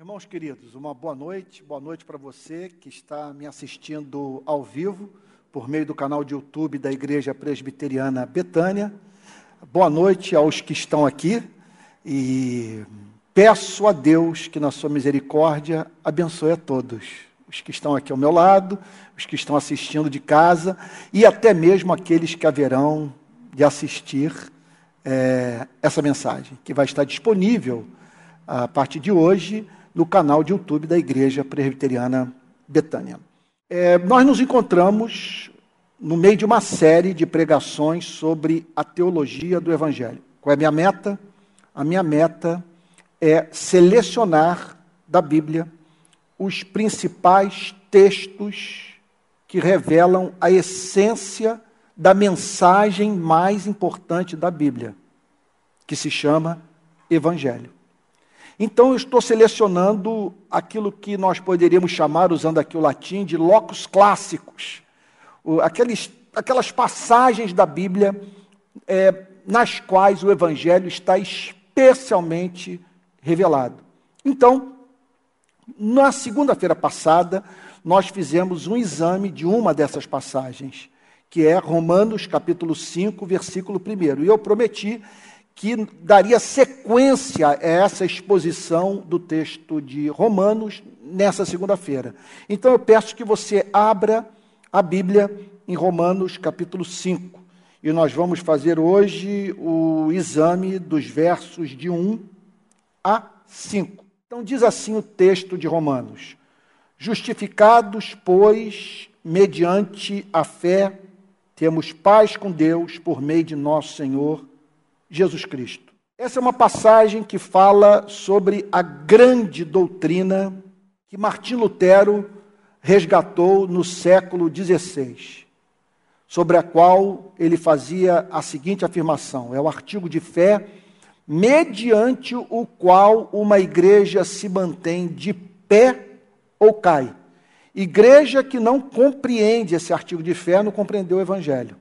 Irmãos queridos, uma boa noite, boa noite para você que está me assistindo ao vivo por meio do canal de YouTube da Igreja Presbiteriana Betânia. Boa noite aos que estão aqui e peço a Deus que, na sua misericórdia, abençoe a todos. Os que estão aqui ao meu lado, os que estão assistindo de casa e até mesmo aqueles que haverão de assistir é, essa mensagem, que vai estar disponível a partir de hoje no canal de YouTube da Igreja Presbiteriana Betânia. É, nós nos encontramos no meio de uma série de pregações sobre a teologia do Evangelho. Qual é a minha meta? A minha meta é selecionar da Bíblia os principais textos que revelam a essência da mensagem mais importante da Bíblia, que se chama Evangelho. Então, eu estou selecionando aquilo que nós poderíamos chamar, usando aqui o latim, de locos clássicos, aqueles, aquelas passagens da Bíblia é, nas quais o Evangelho está especialmente revelado. Então, na segunda-feira passada, nós fizemos um exame de uma dessas passagens, que é Romanos capítulo 5, versículo 1. E eu prometi que daria sequência a essa exposição do texto de Romanos nessa segunda-feira. Então eu peço que você abra a Bíblia em Romanos capítulo 5. E nós vamos fazer hoje o exame dos versos de 1 a 5. Então diz assim o texto de Romanos: Justificados, pois, mediante a fé, temos paz com Deus por meio de nosso Senhor Jesus Cristo. Essa é uma passagem que fala sobre a grande doutrina que Martim Lutero resgatou no século XVI, sobre a qual ele fazia a seguinte afirmação: é o artigo de fé mediante o qual uma igreja se mantém de pé ou cai. Igreja que não compreende esse artigo de fé não compreendeu o evangelho.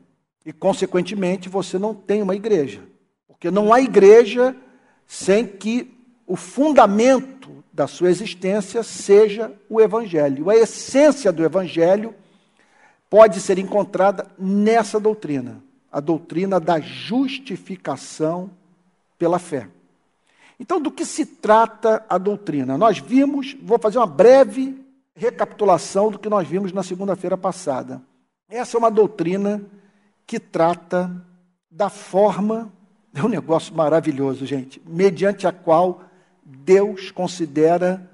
E, consequentemente, você não tem uma igreja. Porque não há igreja sem que o fundamento da sua existência seja o Evangelho. A essência do Evangelho pode ser encontrada nessa doutrina, a doutrina da justificação pela fé. Então, do que se trata a doutrina? Nós vimos, vou fazer uma breve recapitulação do que nós vimos na segunda-feira passada. Essa é uma doutrina que trata da forma é um negócio maravilhoso, gente, mediante a qual Deus considera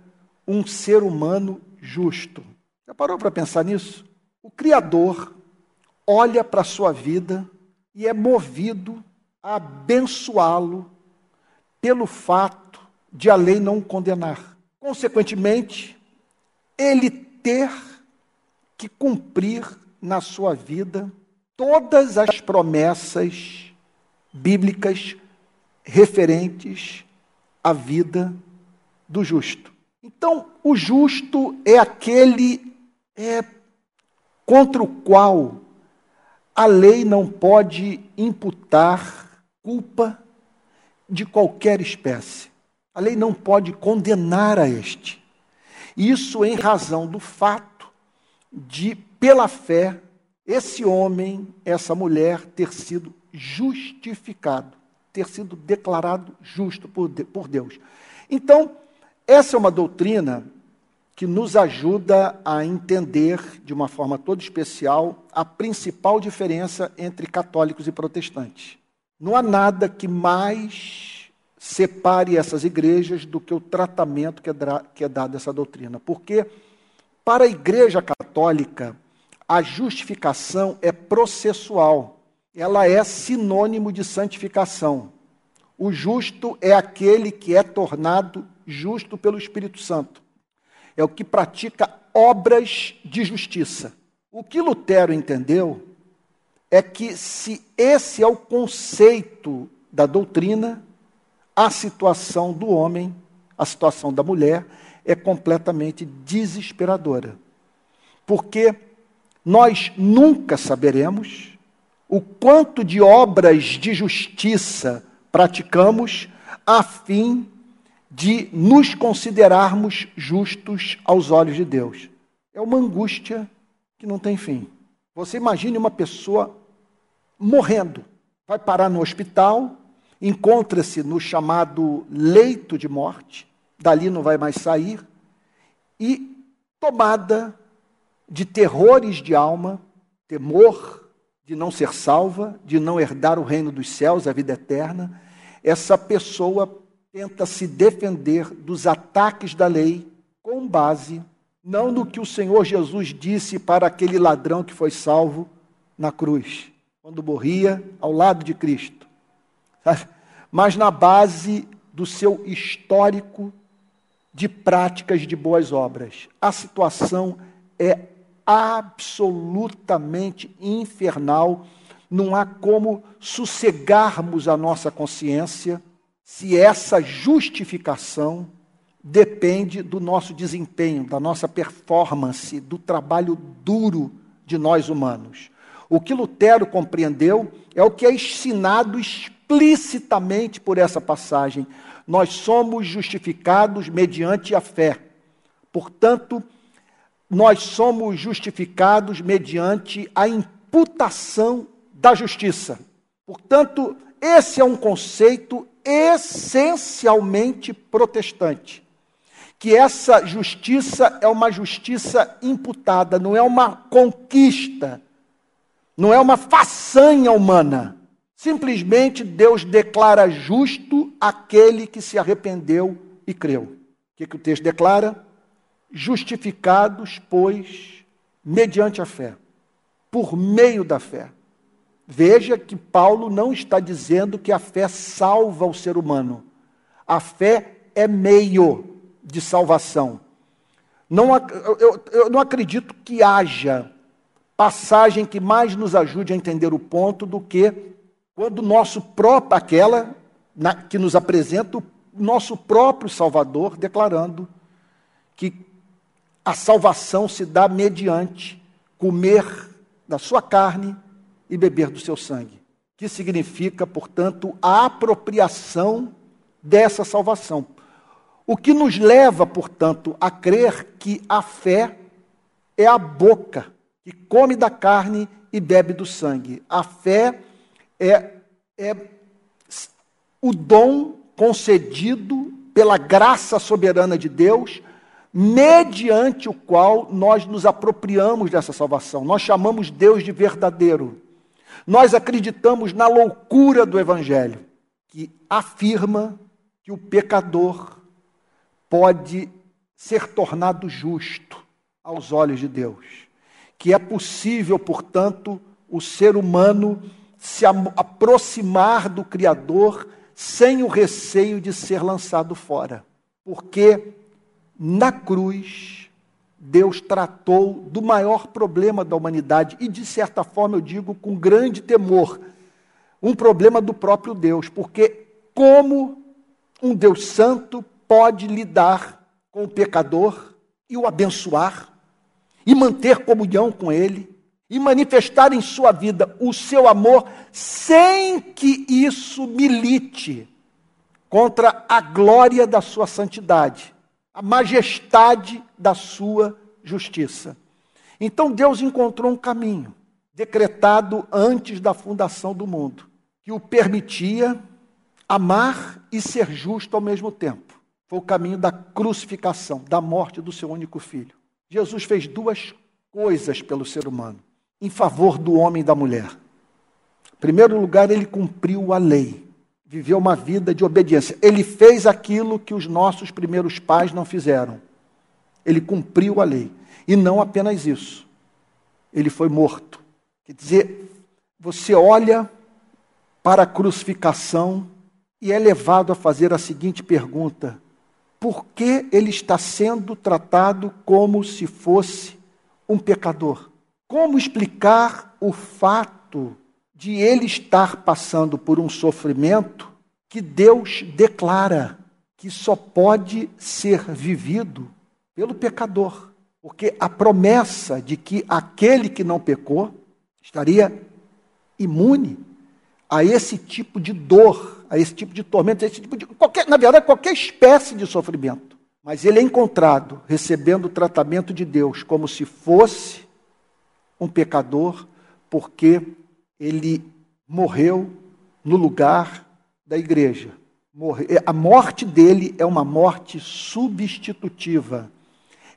um ser humano justo. Já parou para pensar nisso? O Criador olha para a sua vida e é movido a abençoá-lo pelo fato de a lei não o condenar. Consequentemente, ele ter que cumprir na sua vida todas as promessas bíblicas referentes à vida do justo. Então, o justo é aquele é, contra o qual a lei não pode imputar culpa de qualquer espécie. A lei não pode condenar a este. Isso em razão do fato de, pela fé, esse homem, essa mulher ter sido justificado, ter sido declarado justo por Deus. Então, essa é uma doutrina que nos ajuda a entender de uma forma toda especial a principal diferença entre católicos e protestantes. Não há nada que mais separe essas igrejas do que o tratamento que é, que é dado a essa doutrina. Porque, para a igreja católica, a justificação é processual ela é sinônimo de santificação. O justo é aquele que é tornado justo pelo Espírito Santo. É o que pratica obras de justiça. O que Lutero entendeu é que, se esse é o conceito da doutrina, a situação do homem, a situação da mulher, é completamente desesperadora. Porque nós nunca saberemos o quanto de obras de justiça praticamos a fim de nos considerarmos justos aos olhos de Deus. É uma angústia que não tem fim. Você imagine uma pessoa morrendo, vai parar no hospital, encontra-se no chamado leito de morte, dali não vai mais sair, e tomada de terrores de alma, temor de não ser salva, de não herdar o reino dos céus, a vida eterna, essa pessoa tenta se defender dos ataques da lei com base não no que o Senhor Jesus disse para aquele ladrão que foi salvo na cruz, quando morria ao lado de Cristo, mas na base do seu histórico de práticas de boas obras. A situação é absolutamente infernal. Não há como sossegarmos a nossa consciência se essa justificação depende do nosso desempenho, da nossa performance, do trabalho duro de nós humanos. O que Lutero compreendeu é o que é ensinado explicitamente por essa passagem. Nós somos justificados mediante a fé. Portanto, nós somos justificados mediante a imputação da justiça. Portanto, esse é um conceito essencialmente protestante. Que essa justiça é uma justiça imputada, não é uma conquista, não é uma façanha humana. Simplesmente Deus declara justo aquele que se arrependeu e creu. O que, que o texto declara? Justificados, pois, mediante a fé, por meio da fé. Veja que Paulo não está dizendo que a fé salva o ser humano. A fé é meio de salvação. Não, eu, eu não acredito que haja passagem que mais nos ajude a entender o ponto do que quando nosso próprio, aquela na, que nos apresenta o nosso próprio Salvador declarando que a salvação se dá mediante comer da sua carne e beber do seu sangue. Que significa, portanto, a apropriação dessa salvação. O que nos leva, portanto, a crer que a fé é a boca que come da carne e bebe do sangue. A fé é, é o dom concedido pela graça soberana de Deus mediante o qual nós nos apropriamos dessa salvação. Nós chamamos Deus de verdadeiro. Nós acreditamos na loucura do Evangelho, que afirma que o pecador pode ser tornado justo aos olhos de Deus. Que é possível, portanto, o ser humano se aproximar do Criador sem o receio de ser lançado fora. Porque na cruz, Deus tratou do maior problema da humanidade e, de certa forma, eu digo com grande temor, um problema do próprio Deus, porque como um Deus santo pode lidar com o pecador e o abençoar e manter comunhão com ele e manifestar em sua vida o seu amor sem que isso milite contra a glória da sua santidade a majestade da sua justiça. Então Deus encontrou um caminho, decretado antes da fundação do mundo, que o permitia amar e ser justo ao mesmo tempo. Foi o caminho da crucificação, da morte do seu único filho. Jesus fez duas coisas pelo ser humano, em favor do homem e da mulher. Em primeiro lugar, ele cumpriu a lei viveu uma vida de obediência. Ele fez aquilo que os nossos primeiros pais não fizeram. Ele cumpriu a lei. E não apenas isso. Ele foi morto. Quer dizer, você olha para a crucificação e é levado a fazer a seguinte pergunta: por que ele está sendo tratado como se fosse um pecador? Como explicar o fato de ele estar passando por um sofrimento que Deus declara que só pode ser vivido pelo pecador. Porque a promessa de que aquele que não pecou estaria imune a esse tipo de dor a esse tipo de tormento, a esse tipo de qualquer, na verdade, qualquer espécie de sofrimento. Mas ele é encontrado recebendo o tratamento de Deus como se fosse um pecador, porque ele morreu no lugar da igreja. A morte dele é uma morte substitutiva,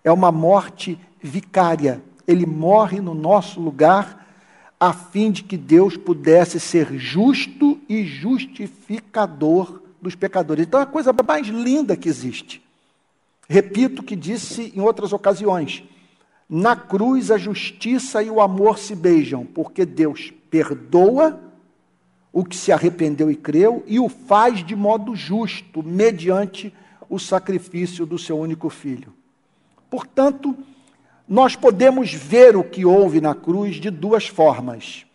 é uma morte vicária. Ele morre no nosso lugar a fim de que Deus pudesse ser justo e justificador dos pecadores. Então é a coisa mais linda que existe. Repito o que disse em outras ocasiões. Na cruz a justiça e o amor se beijam, porque Deus perdoa o que se arrependeu e creu e o faz de modo justo, mediante o sacrifício do seu único filho. Portanto, nós podemos ver o que houve na cruz de duas formas.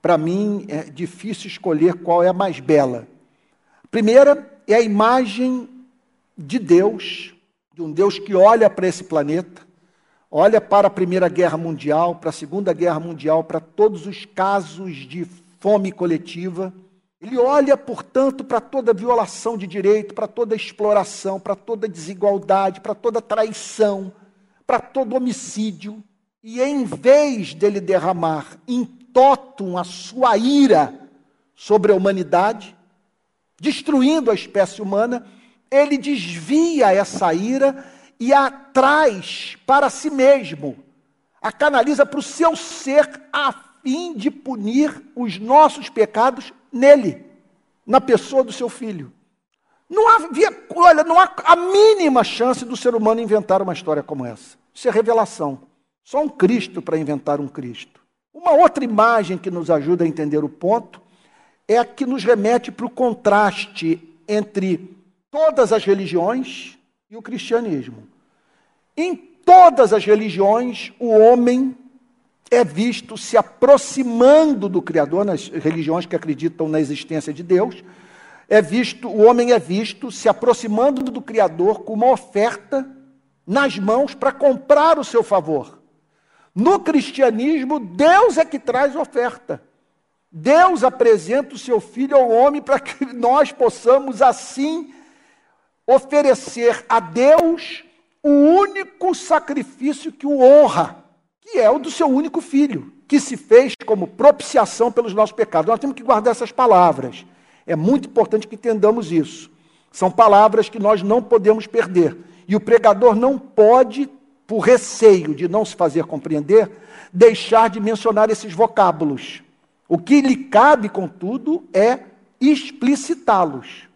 Para mim, é difícil escolher qual é a mais bela. A primeira é a imagem de Deus, de um Deus que olha para esse planeta, olha para a Primeira Guerra Mundial, para a Segunda Guerra Mundial, para todos os casos de fome coletiva. Ele olha, portanto, para toda violação de direito, para toda exploração, para toda desigualdade, para toda traição, para todo homicídio, e em vez dele derramar em totum a sua ira sobre a humanidade, destruindo a espécie humana, ele desvia essa ira e a traz para si mesmo, a canaliza para o seu ser a fim de punir os nossos pecados nele, na pessoa do seu filho. Não havia, olha, não há a mínima chance do ser humano inventar uma história como essa. Isso é revelação. Só um Cristo para inventar um Cristo. Uma outra imagem que nos ajuda a entender o ponto é a que nos remete para o contraste entre todas as religiões e o cristianismo. Em todas as religiões, o homem é visto se aproximando do Criador, nas religiões que acreditam na existência de Deus, é visto, o homem é visto se aproximando do Criador com uma oferta nas mãos para comprar o seu favor. No cristianismo, Deus é que traz oferta. Deus apresenta o seu filho ao homem para que nós possamos assim oferecer a Deus o único sacrifício que o honra, que é o do seu único filho, que se fez como propiciação pelos nossos pecados. Nós temos que guardar essas palavras. É muito importante que entendamos isso. São palavras que nós não podemos perder. E o pregador não pode, por receio de não se fazer compreender, deixar de mencionar esses vocábulos. O que lhe cabe, contudo, é explicitá-los.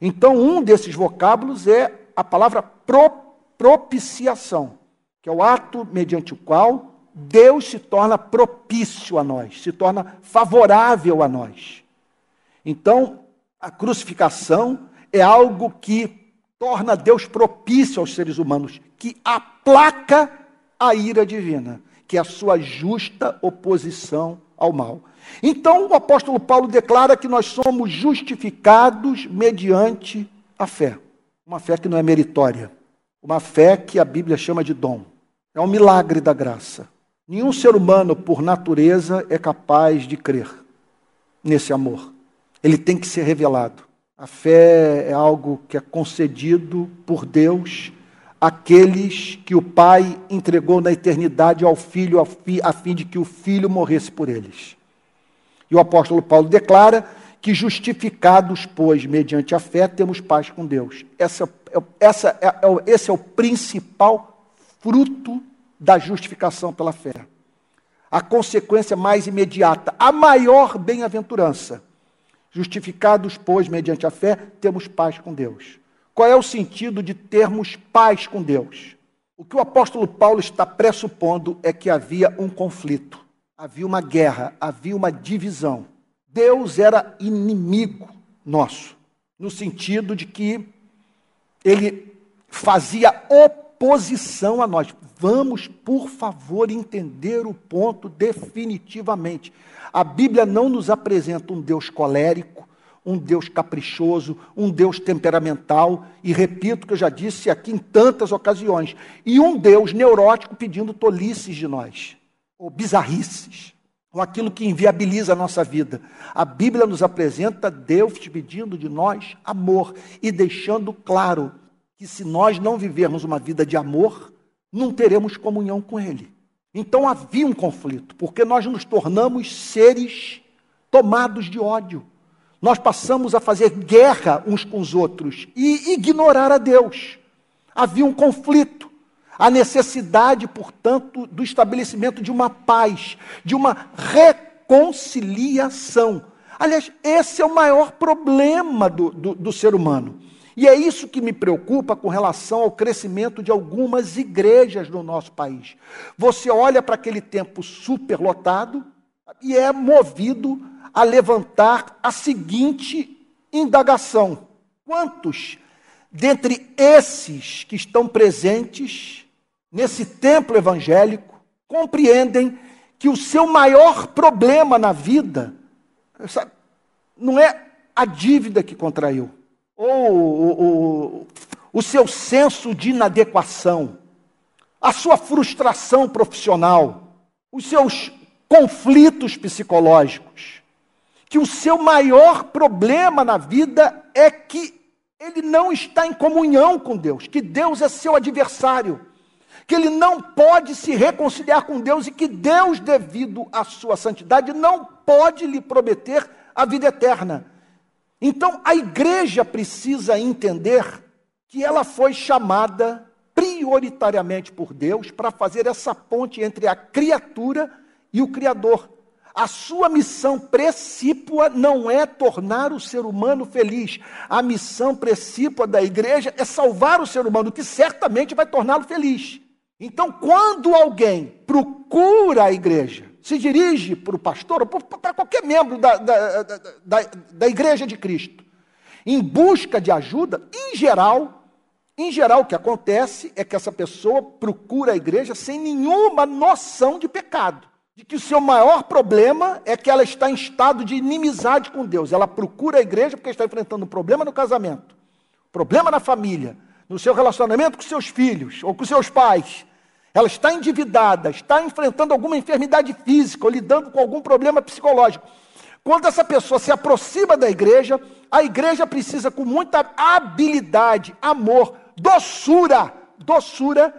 Então, um desses vocábulos é a palavra pro, propiciação, que é o ato mediante o qual Deus se torna propício a nós, se torna favorável a nós. Então, a crucificação é algo que torna Deus propício aos seres humanos, que aplaca a ira divina, que é a sua justa oposição ao mal. Então o apóstolo Paulo declara que nós somos justificados mediante a fé. Uma fé que não é meritória, uma fé que a Bíblia chama de dom. É um milagre da graça. Nenhum ser humano, por natureza, é capaz de crer nesse amor. Ele tem que ser revelado. A fé é algo que é concedido por Deus àqueles que o Pai entregou na eternidade ao Filho, a fim de que o Filho morresse por eles. E o apóstolo Paulo declara que, justificados, pois, mediante a fé, temos paz com Deus. Essa, essa, é, é esse é o principal fruto da justificação pela fé. A consequência mais imediata, a maior bem-aventurança Justificados, pois, mediante a fé, temos paz com Deus. Qual é o sentido de termos paz com Deus? O que o apóstolo Paulo está pressupondo é que havia um conflito, havia uma guerra, havia uma divisão. Deus era inimigo nosso, no sentido de que ele fazia oposição a nós. Vamos, por favor, entender o ponto definitivamente. A Bíblia não nos apresenta um Deus colérico, um Deus caprichoso, um Deus temperamental, e repito que eu já disse aqui em tantas ocasiões, e um Deus neurótico pedindo tolices de nós, ou bizarrices. Ou aquilo que inviabiliza a nossa vida. A Bíblia nos apresenta Deus pedindo de nós amor e deixando claro que se nós não vivermos uma vida de amor, não teremos comunhão com Ele. Então havia um conflito, porque nós nos tornamos seres tomados de ódio. Nós passamos a fazer guerra uns com os outros e ignorar a Deus. Havia um conflito. A necessidade, portanto, do estabelecimento de uma paz, de uma reconciliação. Aliás, esse é o maior problema do, do, do ser humano. E é isso que me preocupa com relação ao crescimento de algumas igrejas no nosso país. Você olha para aquele tempo superlotado e é movido a levantar a seguinte indagação: quantos dentre esses que estão presentes nesse templo evangélico compreendem que o seu maior problema na vida sabe, não é a dívida que contraiu, ou o, o, o seu senso de inadequação, a sua frustração profissional, os seus conflitos psicológicos, que o seu maior problema na vida é que ele não está em comunhão com Deus, que Deus é seu adversário, que ele não pode se reconciliar com Deus e que Deus, devido à sua santidade, não pode lhe prometer a vida eterna. Então, a igreja precisa entender que ela foi chamada prioritariamente por Deus para fazer essa ponte entre a criatura e o Criador. A sua missão precípua não é tornar o ser humano feliz. A missão precípua da igreja é salvar o ser humano, que certamente vai torná-lo feliz. Então, quando alguém procura a igreja se dirige para o pastor, ou para qualquer membro da, da, da, da igreja de Cristo, em busca de ajuda, em geral, em geral, o que acontece é que essa pessoa procura a igreja sem nenhuma noção de pecado. De que o seu maior problema é que ela está em estado de inimizade com Deus. Ela procura a igreja porque está enfrentando um problema no casamento, problema na família, no seu relacionamento com seus filhos ou com seus pais, ela está endividada, está enfrentando alguma enfermidade física ou lidando com algum problema psicológico. Quando essa pessoa se aproxima da igreja, a igreja precisa, com muita habilidade, amor, doçura, doçura,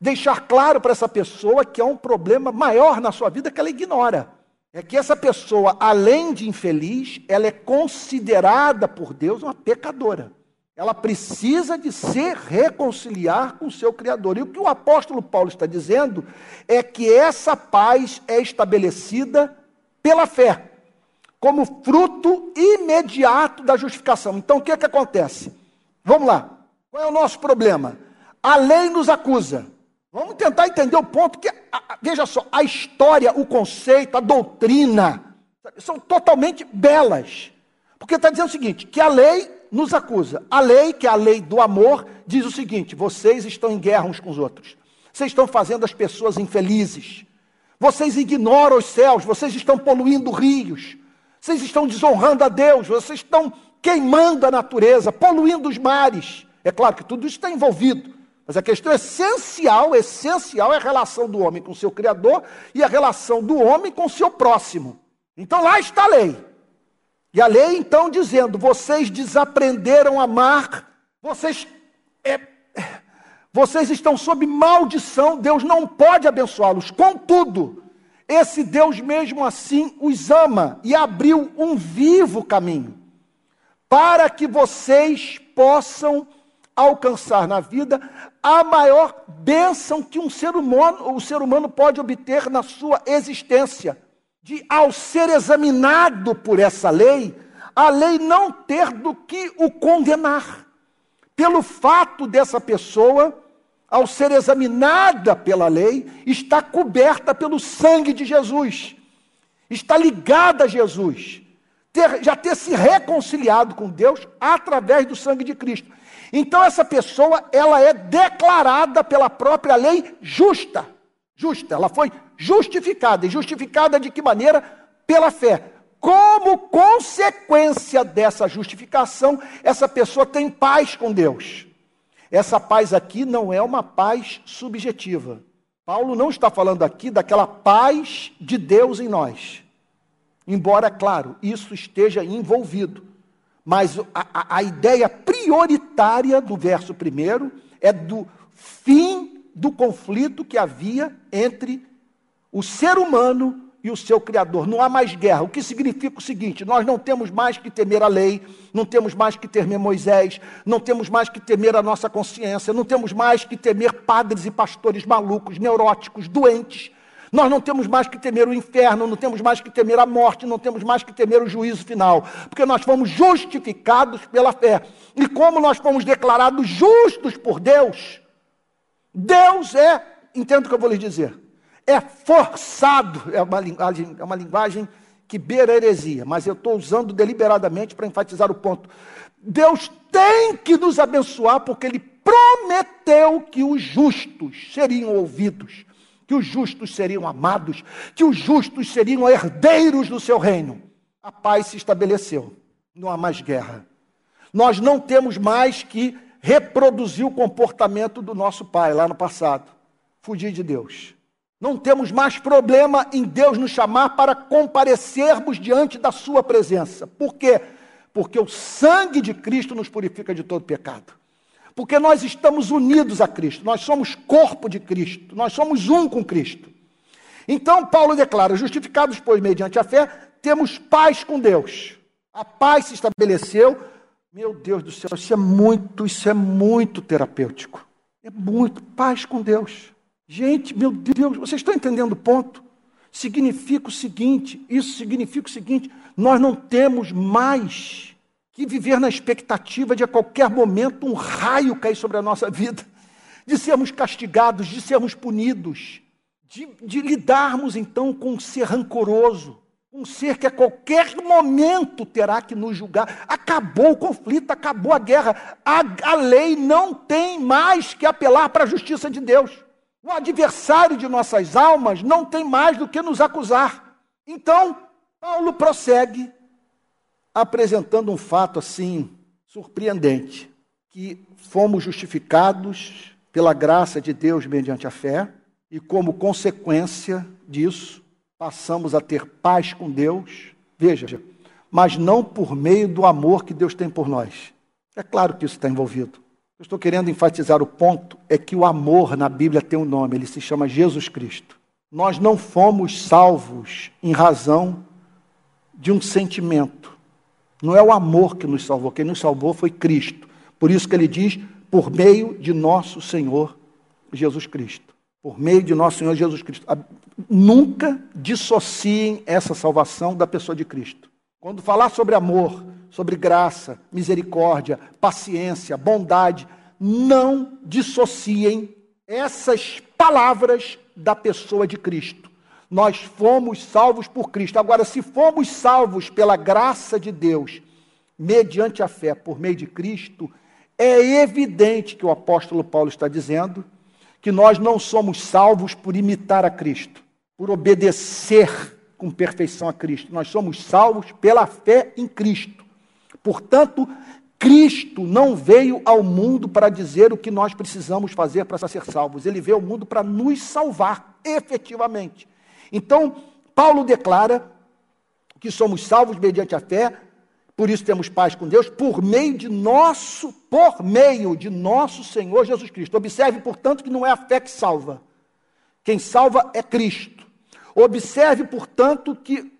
deixar claro para essa pessoa que há um problema maior na sua vida que ela ignora. É que essa pessoa, além de infeliz, ela é considerada por Deus uma pecadora. Ela precisa de se reconciliar com o seu Criador. E o que o apóstolo Paulo está dizendo é que essa paz é estabelecida pela fé, como fruto imediato da justificação. Então o que é que acontece? Vamos lá. Qual é o nosso problema? A lei nos acusa. Vamos tentar entender o ponto que, veja só, a história, o conceito, a doutrina, são totalmente belas. Porque está dizendo o seguinte: que a lei nos acusa. A lei, que é a lei do amor, diz o seguinte: vocês estão em guerra uns com os outros. Vocês estão fazendo as pessoas infelizes. Vocês ignoram os céus, vocês estão poluindo rios. Vocês estão desonrando a Deus, vocês estão queimando a natureza, poluindo os mares. É claro que tudo isso está envolvido. Mas a questão essencial, essencial é a relação do homem com seu Criador e a relação do homem com o seu próximo. Então lá está a lei. E a lei então dizendo: vocês desaprenderam a amar, vocês, é, vocês estão sob maldição, Deus não pode abençoá-los. Contudo, esse Deus mesmo assim os ama e abriu um vivo caminho para que vocês possam alcançar na vida a maior bênção que um ser humano, o ser humano pode obter na sua existência de, ao ser examinado por essa lei, a lei não ter do que o condenar. Pelo fato dessa pessoa, ao ser examinada pela lei, está coberta pelo sangue de Jesus, está ligada a Jesus, ter, já ter se reconciliado com Deus através do sangue de Cristo. Então essa pessoa, ela é declarada pela própria lei justa. Justa, ela foi justificada. E justificada de que maneira? Pela fé. Como consequência dessa justificação, essa pessoa tem paz com Deus. Essa paz aqui não é uma paz subjetiva. Paulo não está falando aqui daquela paz de Deus em nós. Embora, claro, isso esteja envolvido. Mas a, a, a ideia prioritária do verso primeiro é do fim do conflito que havia entre o ser humano e o seu Criador. Não há mais guerra. O que significa o seguinte: nós não temos mais que temer a lei, não temos mais que temer Moisés, não temos mais que temer a nossa consciência, não temos mais que temer padres e pastores malucos, neuróticos, doentes. Nós não temos mais que temer o inferno, não temos mais que temer a morte, não temos mais que temer o juízo final, porque nós fomos justificados pela fé. E como nós fomos declarados justos por Deus, Deus é, entendo o que eu vou lhes dizer, é forçado, é uma linguagem, é uma linguagem que beira heresia, mas eu estou usando deliberadamente para enfatizar o ponto. Deus tem que nos abençoar porque Ele prometeu que os justos seriam ouvidos, que os justos seriam amados, que os justos seriam herdeiros do seu reino. A paz se estabeleceu, não há mais guerra. Nós não temos mais que reproduzir o comportamento do nosso pai lá no passado, fugir de Deus. Não temos mais problema em Deus nos chamar para comparecermos diante da Sua presença. Por quê? Porque o sangue de Cristo nos purifica de todo pecado. Porque nós estamos unidos a Cristo, nós somos corpo de Cristo, nós somos um com Cristo. Então, Paulo declara: justificados, pois, mediante a fé, temos paz com Deus. A paz se estabeleceu. Meu Deus do céu, isso é muito, isso é muito terapêutico. É muito paz com Deus. Gente, meu Deus, vocês estão entendendo o ponto? Significa o seguinte: isso significa o seguinte, nós não temos mais que viver na expectativa de a qualquer momento um raio cair sobre a nossa vida, de sermos castigados, de sermos punidos, de, de lidarmos então com ser rancoroso, um ser que a qualquer momento terá que nos julgar. Acabou o conflito, acabou a guerra. A, a lei não tem mais que apelar para a justiça de Deus. O adversário de nossas almas não tem mais do que nos acusar. Então, Paulo prossegue apresentando um fato assim surpreendente, que fomos justificados pela graça de Deus mediante a fé e como consequência disso, passamos a ter paz com Deus. Veja, mas não por meio do amor que Deus tem por nós. É claro que isso está envolvido. Eu estou querendo enfatizar o ponto é que o amor na Bíblia tem um nome, ele se chama Jesus Cristo. Nós não fomos salvos em razão de um sentimento. Não é o amor que nos salvou, quem nos salvou foi Cristo. Por isso que ele diz, por meio de nosso Senhor Jesus Cristo. Por meio de nosso Senhor Jesus Cristo. Nunca dissociem essa salvação da pessoa de Cristo. Quando falar sobre amor, sobre graça, misericórdia, paciência, bondade, não dissociem essas palavras da pessoa de Cristo. Nós fomos salvos por Cristo. Agora, se fomos salvos pela graça de Deus, mediante a fé por meio de Cristo, é evidente que o apóstolo Paulo está dizendo que nós não somos salvos por imitar a Cristo, por obedecer com perfeição a Cristo. Nós somos salvos pela fé em Cristo. Portanto, Cristo não veio ao mundo para dizer o que nós precisamos fazer para ser salvos. Ele veio ao mundo para nos salvar, efetivamente. Então, Paulo declara que somos salvos mediante a fé, por isso temos paz com Deus, por meio de nosso, por meio de nosso Senhor Jesus Cristo. Observe, portanto, que não é a fé que salva. Quem salva é Cristo. Observe, portanto, que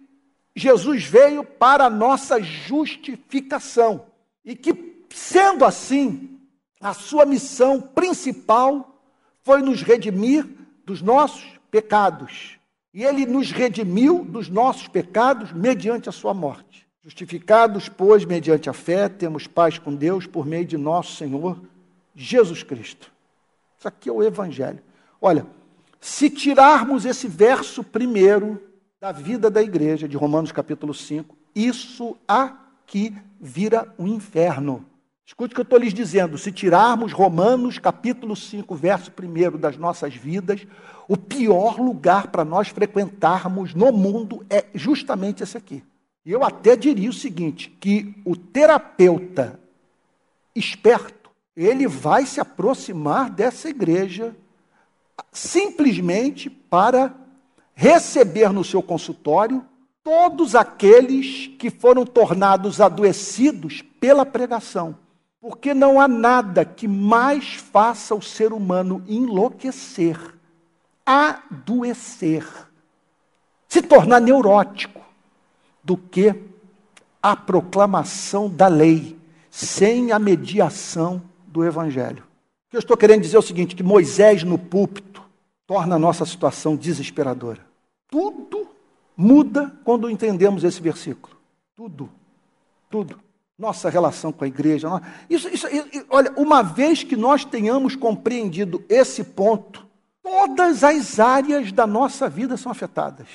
Jesus veio para a nossa justificação e que, sendo assim, a sua missão principal foi nos redimir dos nossos pecados. E ele nos redimiu dos nossos pecados mediante a sua morte. Justificados, pois, mediante a fé, temos paz com Deus por meio de nosso Senhor Jesus Cristo. Isso aqui é o Evangelho. Olha, se tirarmos esse verso primeiro da vida da igreja, de Romanos capítulo 5, isso aqui vira um inferno. Escute o que eu estou lhes dizendo. Se tirarmos Romanos capítulo 5, verso primeiro das nossas vidas, o pior lugar para nós frequentarmos no mundo é justamente esse aqui. E eu até diria o seguinte: que o terapeuta esperto, ele vai se aproximar dessa igreja simplesmente para receber no seu consultório todos aqueles que foram tornados adoecidos pela pregação. Porque não há nada que mais faça o ser humano enlouquecer, adoecer, se tornar neurótico, do que a proclamação da lei, sem a mediação do evangelho. Que eu estou querendo dizer é o seguinte: que Moisés no púlpito torna a nossa situação desesperadora. Tudo muda quando entendemos esse versículo. Tudo. Tudo. Nossa relação com a igreja. Isso, isso, olha, uma vez que nós tenhamos compreendido esse ponto, todas as áreas da nossa vida são afetadas.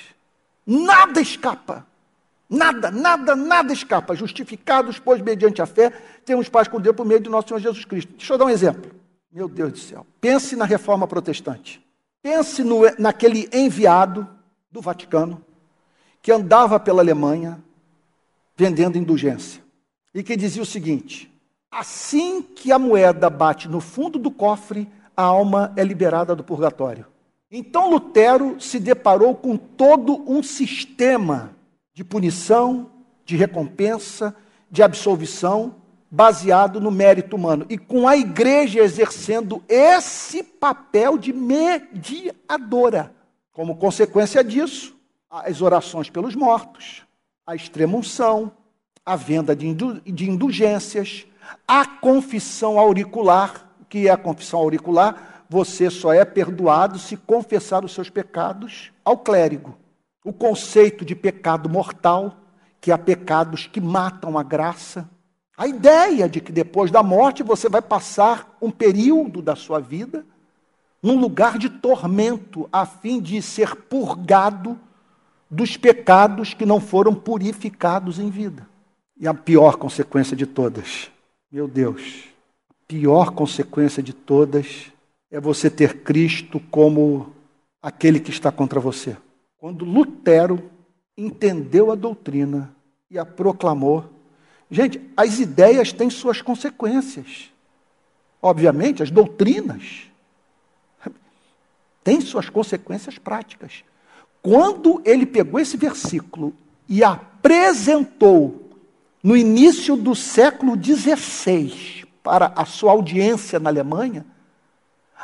Nada escapa. Nada, nada, nada escapa. Justificados, pois, mediante a fé, temos paz com Deus por meio de nosso Senhor Jesus Cristo. Deixa eu dar um exemplo. Meu Deus do céu. Pense na reforma protestante. Pense no, naquele enviado do Vaticano que andava pela Alemanha vendendo indulgência e que dizia o seguinte: assim que a moeda bate no fundo do cofre, a alma é liberada do purgatório. Então Lutero se deparou com todo um sistema de punição, de recompensa, de absolvição, baseado no mérito humano. E com a igreja exercendo esse papel de mediadora. Como consequência disso, as orações pelos mortos, a extrema-unção, a venda de, indulgências, a confissão auricular. Que é a confissão auricular? Você só é perdoado se confessar os seus pecados ao clérigo. O conceito de pecado mortal, que há pecados que matam a graça. A ideia de que depois da morte você vai passar um período da sua vida num lugar de tormento, a fim de ser purgado dos pecados que não foram purificados em vida. E a pior consequência de todas, meu Deus, a pior consequência de todas é você ter Cristo como aquele que está contra você. Quando Lutero entendeu a doutrina e a proclamou, gente, as ideias têm suas consequências. Obviamente, as doutrinas têm suas consequências práticas. Quando ele pegou esse versículo e apresentou no início do século XVI para a sua audiência na Alemanha,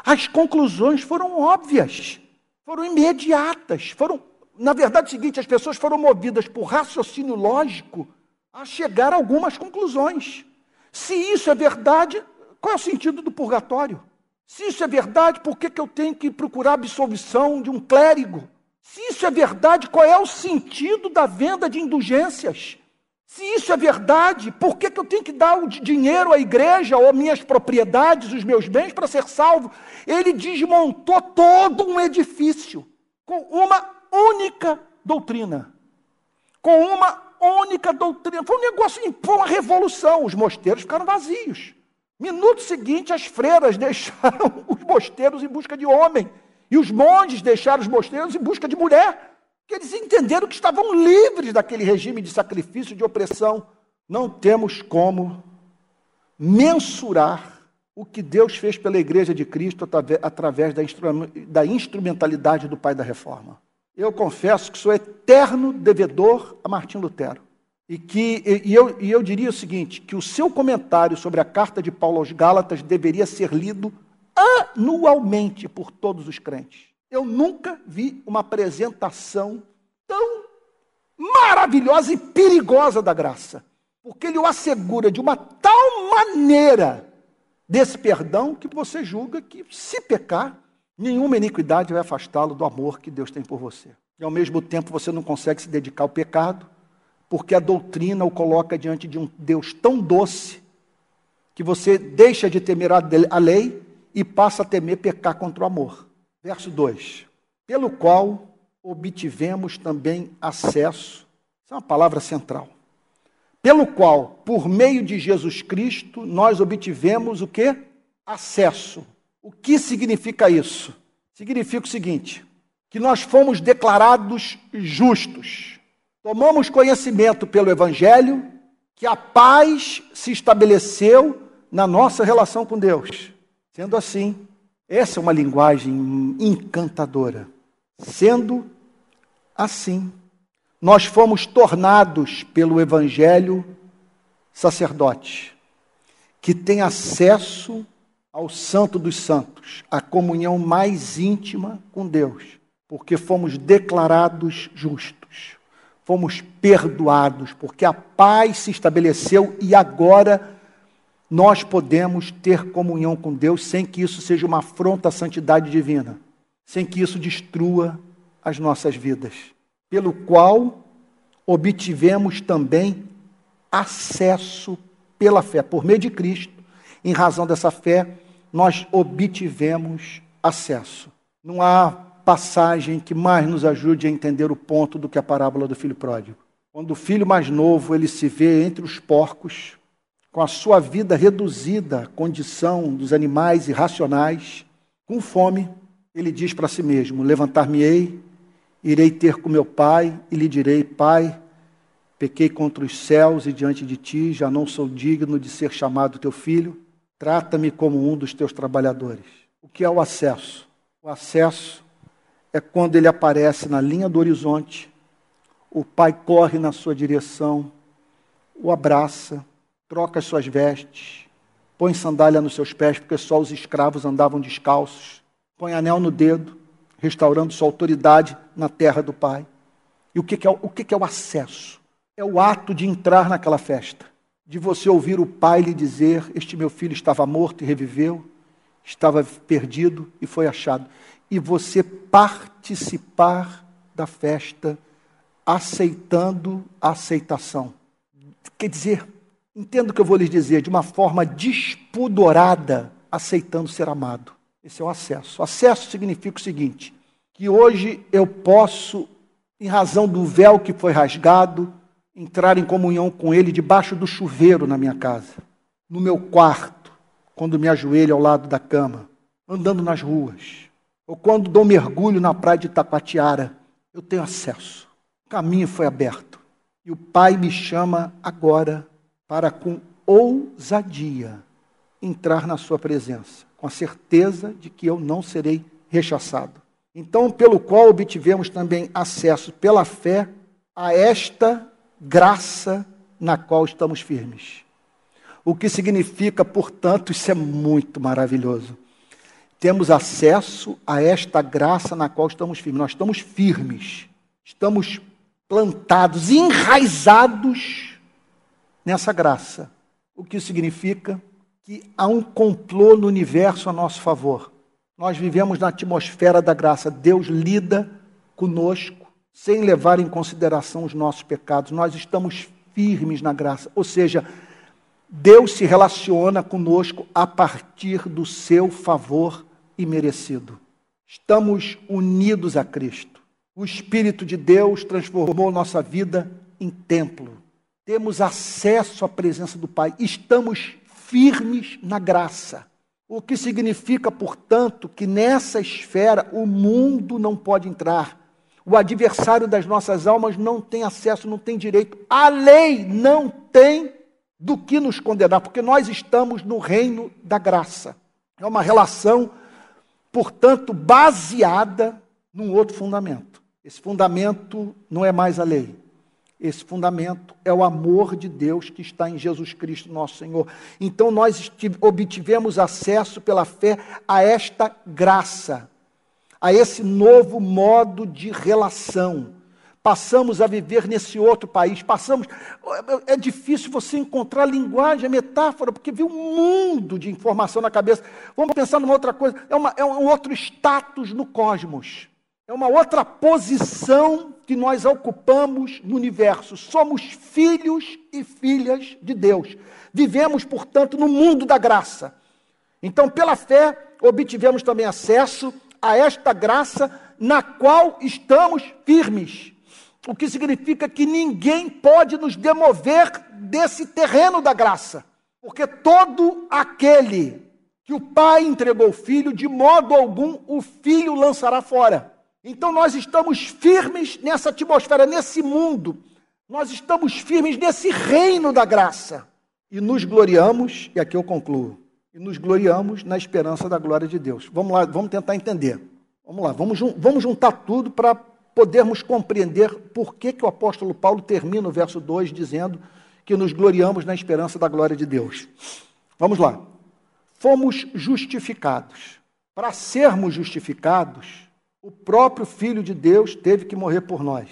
as conclusões foram óbvias, foram imediatas, foram, na verdade, é seguinte, as pessoas foram movidas por raciocínio lógico a chegar a algumas conclusões. Se isso é verdade, qual é o sentido do purgatório? Se isso é verdade, por que, que eu tenho que procurar absolvição de um clérigo? Se isso é verdade, qual é o sentido da venda de indulgências? Se isso é verdade, por que, que eu tenho que dar o dinheiro à igreja ou minhas propriedades, os meus bens para ser salvo? Ele desmontou todo um edifício com uma única doutrina. Com uma única doutrina. Foi um negócio, foi uma revolução. Os mosteiros ficaram vazios. Minuto seguinte, as freiras deixaram os mosteiros em busca de homem. E os monges deixaram os mosteiros em busca de mulher. Que eles entenderam que estavam livres daquele regime de sacrifício, de opressão. Não temos como mensurar o que Deus fez pela Igreja de Cristo através da instrumentalidade do Pai da Reforma. Eu confesso que sou eterno devedor a Martim Lutero. E, que, e, eu, e eu diria o seguinte: que o seu comentário sobre a carta de Paulo aos Gálatas deveria ser lido anualmente por todos os crentes. Eu nunca vi uma apresentação tão maravilhosa e perigosa da graça, porque ele o assegura de uma tal maneira desse perdão que você julga que, se pecar, nenhuma iniquidade vai afastá-lo do amor que Deus tem por você. E ao mesmo tempo você não consegue se dedicar ao pecado, porque a doutrina o coloca diante de um Deus tão doce que você deixa de temer a lei e passa a temer pecar contra o amor. Verso 2: Pelo qual obtivemos também acesso, essa é uma palavra central. Pelo qual, por meio de Jesus Cristo, nós obtivemos o que? Acesso. O que significa isso? Significa o seguinte: que nós fomos declarados justos. Tomamos conhecimento pelo Evangelho que a paz se estabeleceu na nossa relação com Deus. Sendo assim, Essa é uma linguagem encantadora. Sendo assim, nós fomos tornados pelo Evangelho sacerdote, que tem acesso ao Santo dos Santos, a comunhão mais íntima com Deus, porque fomos declarados justos, fomos perdoados, porque a paz se estabeleceu e agora nós podemos ter comunhão com Deus sem que isso seja uma afronta à santidade divina, sem que isso destrua as nossas vidas, pelo qual obtivemos também acesso pela fé, por meio de Cristo, em razão dessa fé, nós obtivemos acesso. Não há passagem que mais nos ajude a entender o ponto do que a parábola do filho pródigo. Quando o filho mais novo ele se vê entre os porcos, com a sua vida reduzida à condição dos animais irracionais, com fome, ele diz para si mesmo: Levantar-me-ei, irei ter com meu pai e lhe direi: Pai, pequei contra os céus e diante de ti, já não sou digno de ser chamado teu filho, trata-me como um dos teus trabalhadores. O que é o acesso? O acesso é quando ele aparece na linha do horizonte, o pai corre na sua direção, o abraça, troca as suas vestes, põe sandália nos seus pés, porque só os escravos andavam descalços, põe anel no dedo, restaurando sua autoridade na terra do Pai. E o que, é, o que é o acesso? É o ato de entrar naquela festa, de você ouvir o Pai lhe dizer: Este meu filho estava morto e reviveu, estava perdido e foi achado. E você participar da festa, aceitando a aceitação. Quer dizer, Entendo o que eu vou lhes dizer, de uma forma despudorada, aceitando ser amado. Esse é o acesso. Acesso significa o seguinte: que hoje eu posso, em razão do véu que foi rasgado, entrar em comunhão com Ele debaixo do chuveiro na minha casa, no meu quarto, quando me ajoelho ao lado da cama, andando nas ruas, ou quando dou mergulho na praia de Tapatiara, eu tenho acesso. O caminho foi aberto. E o Pai me chama agora para com ousadia entrar na sua presença, com a certeza de que eu não serei rechaçado. Então, pelo qual obtivemos também acesso pela fé a esta graça na qual estamos firmes. O que significa, portanto, isso é muito maravilhoso. Temos acesso a esta graça na qual estamos firmes. Nós estamos firmes, estamos plantados, enraizados nessa graça. O que significa que há um complô no universo a nosso favor. Nós vivemos na atmosfera da graça. Deus lida conosco sem levar em consideração os nossos pecados. Nós estamos firmes na graça. Ou seja, Deus se relaciona conosco a partir do seu favor imerecido. Estamos unidos a Cristo. O Espírito de Deus transformou nossa vida em templo temos acesso à presença do Pai, estamos firmes na graça. O que significa, portanto, que nessa esfera o mundo não pode entrar. O adversário das nossas almas não tem acesso, não tem direito. A lei não tem do que nos condenar, porque nós estamos no reino da graça. É uma relação, portanto, baseada num outro fundamento. Esse fundamento não é mais a lei, esse fundamento é o amor de Deus que está em Jesus Cristo, nosso Senhor. Então nós obtivemos acesso pela fé a esta graça, a esse novo modo de relação. Passamos a viver nesse outro país, passamos. É difícil você encontrar linguagem, metáfora, porque viu um mundo de informação na cabeça. Vamos pensar numa outra coisa, é, uma, é um outro status no cosmos. É uma outra posição que nós ocupamos no universo. Somos filhos e filhas de Deus. Vivemos, portanto, no mundo da graça. Então, pela fé, obtivemos também acesso a esta graça na qual estamos firmes. O que significa que ninguém pode nos demover desse terreno da graça. Porque todo aquele que o pai entregou o filho, de modo algum o filho lançará fora. Então nós estamos firmes nessa atmosfera, nesse mundo. Nós estamos firmes nesse reino da graça. E nos gloriamos, e aqui eu concluo, e nos gloriamos na esperança da glória de Deus. Vamos lá, vamos tentar entender. Vamos lá, vamos, vamos juntar tudo para podermos compreender por que, que o apóstolo Paulo termina o verso 2 dizendo que nos gloriamos na esperança da glória de Deus. Vamos lá. Fomos justificados. Para sermos justificados, o próprio Filho de Deus teve que morrer por nós.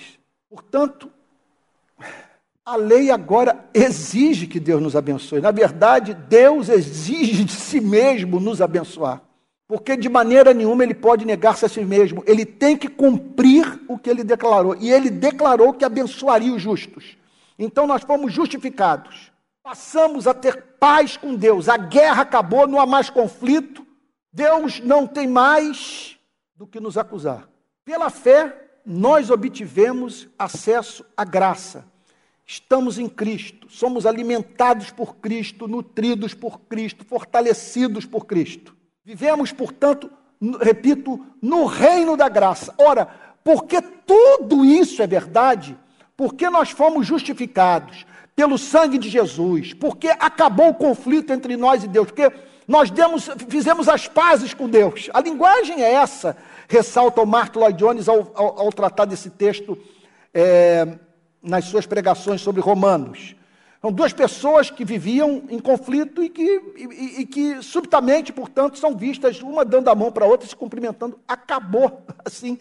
Portanto, a lei agora exige que Deus nos abençoe. Na verdade, Deus exige de si mesmo nos abençoar. Porque de maneira nenhuma ele pode negar-se a si mesmo. Ele tem que cumprir o que ele declarou. E ele declarou que abençoaria os justos. Então nós fomos justificados. Passamos a ter paz com Deus. A guerra acabou, não há mais conflito. Deus não tem mais do que nos acusar. Pela fé, nós obtivemos acesso à graça. Estamos em Cristo, somos alimentados por Cristo, nutridos por Cristo, fortalecidos por Cristo. Vivemos, portanto, repito, no reino da graça. Ora, porque tudo isso é verdade, porque nós fomos justificados pelo sangue de Jesus, porque acabou o conflito entre nós e Deus, porque nós demos, fizemos as pazes com Deus. A linguagem é essa, ressalta o Mark Lloyd Jones ao, ao, ao tratar desse texto é, nas suas pregações sobre Romanos. São duas pessoas que viviam em conflito e que, e, e que subitamente, portanto, são vistas uma dando a mão para a outra, se cumprimentando. Acabou, assim.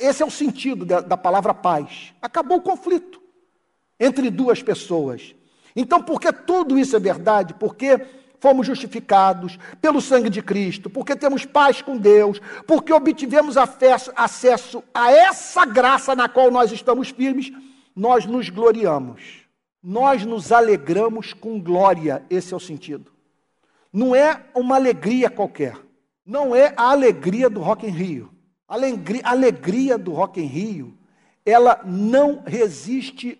Esse é o sentido da, da palavra paz. Acabou o conflito entre duas pessoas. Então, porque tudo isso é verdade? Porque fomos justificados pelo sangue de Cristo, porque temos paz com Deus, porque obtivemos acesso, acesso a essa graça na qual nós estamos firmes, nós nos gloriamos nós nos alegramos com glória, esse é o sentido. Não é uma alegria qualquer. Não é a alegria do Rock em Rio. A alegria, a do Rock em Rio, ela não resiste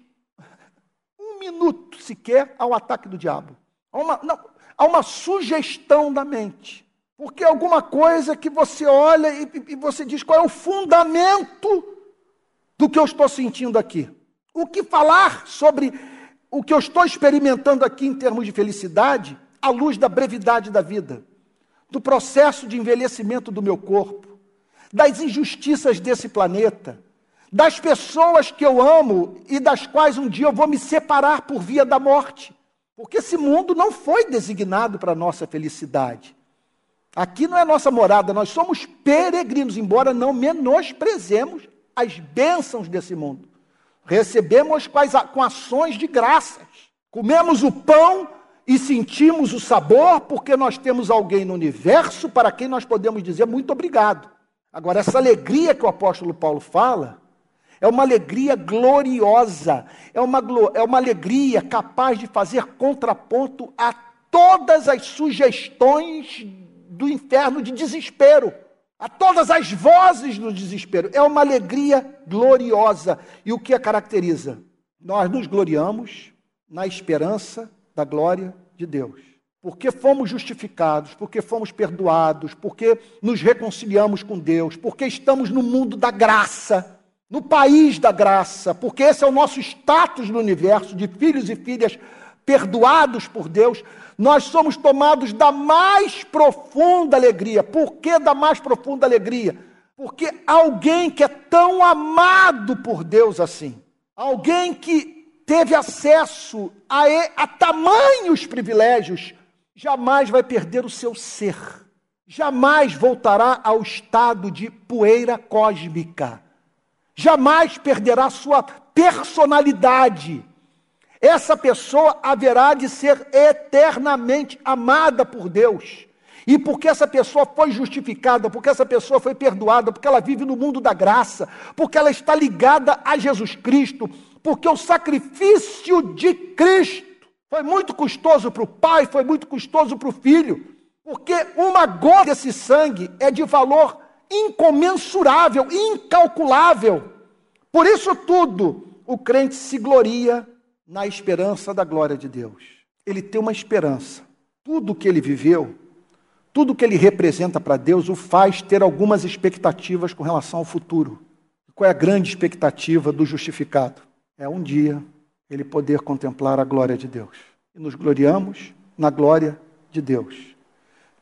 um minuto sequer ao ataque do diabo. Há uma, não, uma sugestão da mente. Porque é alguma coisa que você olha e, e você diz qual é o fundamento do que eu estou sentindo aqui. O que falar sobre o que eu estou experimentando aqui em termos de felicidade, à luz da brevidade da vida, do processo de envelhecimento do meu corpo, das injustiças desse planeta, das pessoas que eu amo e das quais um dia eu vou me separar por via da morte. Porque esse mundo não foi designado para a nossa felicidade. Aqui não é nossa morada, nós somos peregrinos, embora não menosprezemos as bênçãos desse mundo. Recebemos com ações de graças. Comemos o pão e sentimos o sabor porque nós temos alguém no universo para quem nós podemos dizer muito obrigado. Agora, essa alegria que o apóstolo Paulo fala é uma alegria gloriosa, é uma, é uma alegria capaz de fazer contraponto a todas as sugestões do inferno de desespero a todas as vozes do desespero. É uma alegria gloriosa. E o que a caracteriza? Nós nos gloriamos na esperança da glória de Deus. Porque fomos justificados, porque fomos perdoados, porque nos reconciliamos com Deus, porque estamos no mundo da graça, no país da graça, porque esse é o nosso status no universo de filhos e filhas perdoados por Deus, nós somos tomados da mais profunda alegria. Por que da mais profunda alegria? Porque alguém que é tão amado por Deus assim, alguém que teve acesso a, a tamanhos privilégios, jamais vai perder o seu ser, jamais voltará ao estado de poeira cósmica, jamais perderá sua personalidade essa pessoa haverá de ser eternamente amada por Deus. E porque essa pessoa foi justificada, porque essa pessoa foi perdoada, porque ela vive no mundo da graça, porque ela está ligada a Jesus Cristo, porque o sacrifício de Cristo foi muito custoso para o pai, foi muito custoso para o filho, porque uma gota desse sangue é de valor incomensurável, incalculável. Por isso tudo, o crente se gloria na esperança da glória de Deus. Ele tem uma esperança. Tudo que ele viveu, tudo que ele representa para Deus, o faz ter algumas expectativas com relação ao futuro. Qual é a grande expectativa do justificado? É um dia ele poder contemplar a glória de Deus. E nos gloriamos na glória de Deus.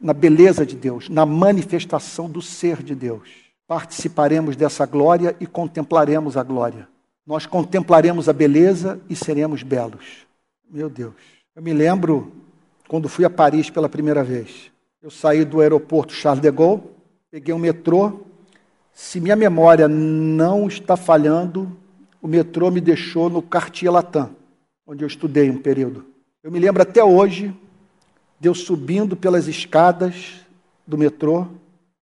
na beleza de Deus, na manifestação do ser de Deus. Participaremos dessa glória e contemplaremos a glória. Nós contemplaremos a beleza e seremos belos. Meu Deus. Eu me lembro quando fui a Paris pela primeira vez. Eu saí do aeroporto Charles de Gaulle, peguei um metrô. Se minha memória não está falhando, o metrô me deixou no Cartier Latin, onde eu estudei um período. Eu me lembro até hoje de eu subindo pelas escadas do metrô,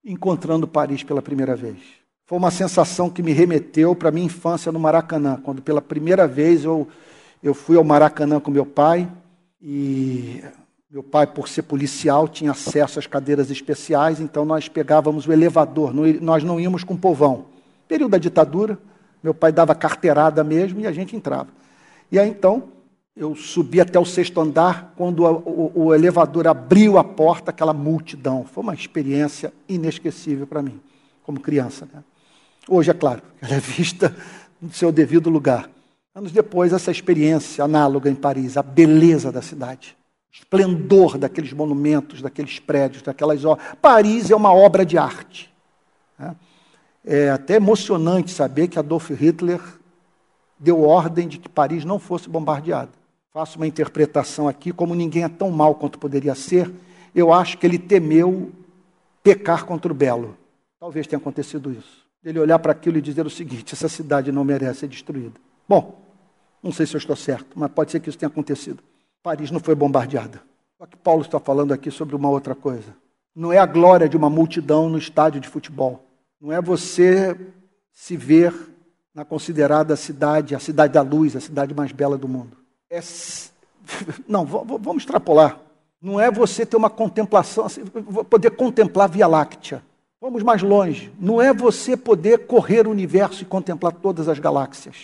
encontrando Paris pela primeira vez. Foi uma sensação que me remeteu para a minha infância no Maracanã, quando pela primeira vez eu, eu fui ao Maracanã com meu pai e meu pai, por ser policial, tinha acesso às cadeiras especiais, então nós pegávamos o elevador, nós não íamos com povão. Período da ditadura, meu pai dava carteirada mesmo e a gente entrava. E aí então eu subi até o sexto andar, quando o, o, o elevador abriu a porta, aquela multidão. Foi uma experiência inesquecível para mim, como criança. Né? Hoje, é claro, ela é vista no seu devido lugar. Anos depois, essa experiência análoga em Paris, a beleza da cidade, o esplendor daqueles monumentos, daqueles prédios, daquelas obras. Paris é uma obra de arte. Né? É até emocionante saber que Adolf Hitler deu ordem de que Paris não fosse bombardeada faço uma interpretação aqui, como ninguém é tão mal quanto poderia ser, eu acho que ele temeu pecar contra o belo. Talvez tenha acontecido isso. Ele olhar para aquilo e dizer o seguinte: essa cidade não merece ser destruída. Bom, não sei se eu estou certo, mas pode ser que isso tenha acontecido. Paris não foi bombardeada. Só que Paulo está falando aqui sobre uma outra coisa. Não é a glória de uma multidão no estádio de futebol. Não é você se ver na considerada cidade, a cidade da luz, a cidade mais bela do mundo é. Não, vamos extrapolar. Não é você ter uma contemplação, assim, poder contemplar a Via Láctea. Vamos mais longe. Não é você poder correr o universo e contemplar todas as galáxias.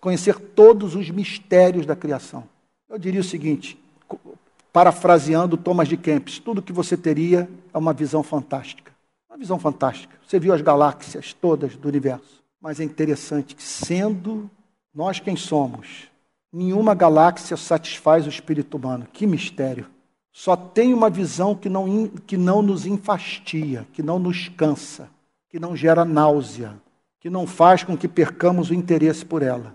Conhecer todos os mistérios da criação. Eu diria o seguinte, parafraseando Thomas de Kempis, tudo que você teria é uma visão fantástica. Uma visão fantástica. Você viu as galáxias todas do universo. Mas é interessante que, sendo nós quem somos, Nenhuma galáxia satisfaz o espírito humano. Que mistério. Só tem uma visão que não, que não nos enfastia, que não nos cansa, que não gera náusea, que não faz com que percamos o interesse por ela.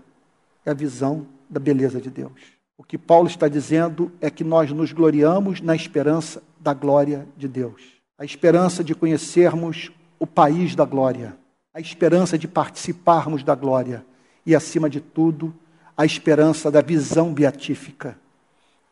É a visão da beleza de Deus. O que Paulo está dizendo é que nós nos gloriamos na esperança da glória de Deus. A esperança de conhecermos o país da glória. A esperança de participarmos da glória. E, acima de tudo, a esperança da visão beatífica,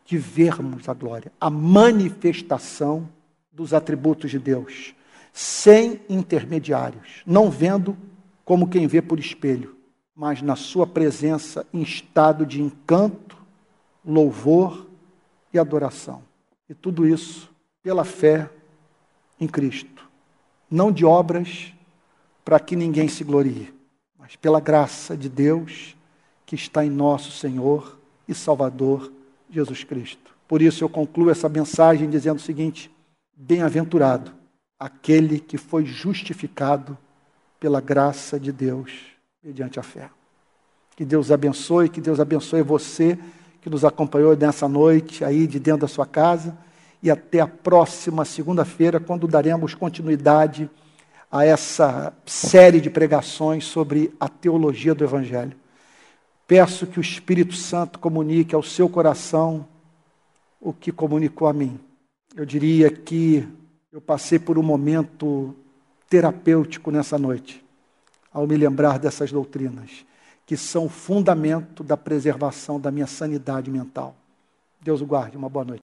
de vermos a glória, a manifestação dos atributos de Deus, sem intermediários, não vendo como quem vê por espelho, mas na sua presença em estado de encanto, louvor e adoração. E tudo isso pela fé em Cristo, não de obras para que ninguém se glorie, mas pela graça de Deus que está em nosso Senhor e Salvador Jesus Cristo. Por isso eu concluo essa mensagem dizendo o seguinte: Bem-aventurado aquele que foi justificado pela graça de Deus mediante a fé. Que Deus abençoe, que Deus abençoe você que nos acompanhou nessa noite aí de dentro da sua casa e até a próxima segunda-feira, quando daremos continuidade a essa série de pregações sobre a teologia do Evangelho. Peço que o Espírito Santo comunique ao seu coração o que comunicou a mim. Eu diria que eu passei por um momento terapêutico nessa noite, ao me lembrar dessas doutrinas, que são o fundamento da preservação da minha sanidade mental. Deus o guarde, uma boa noite.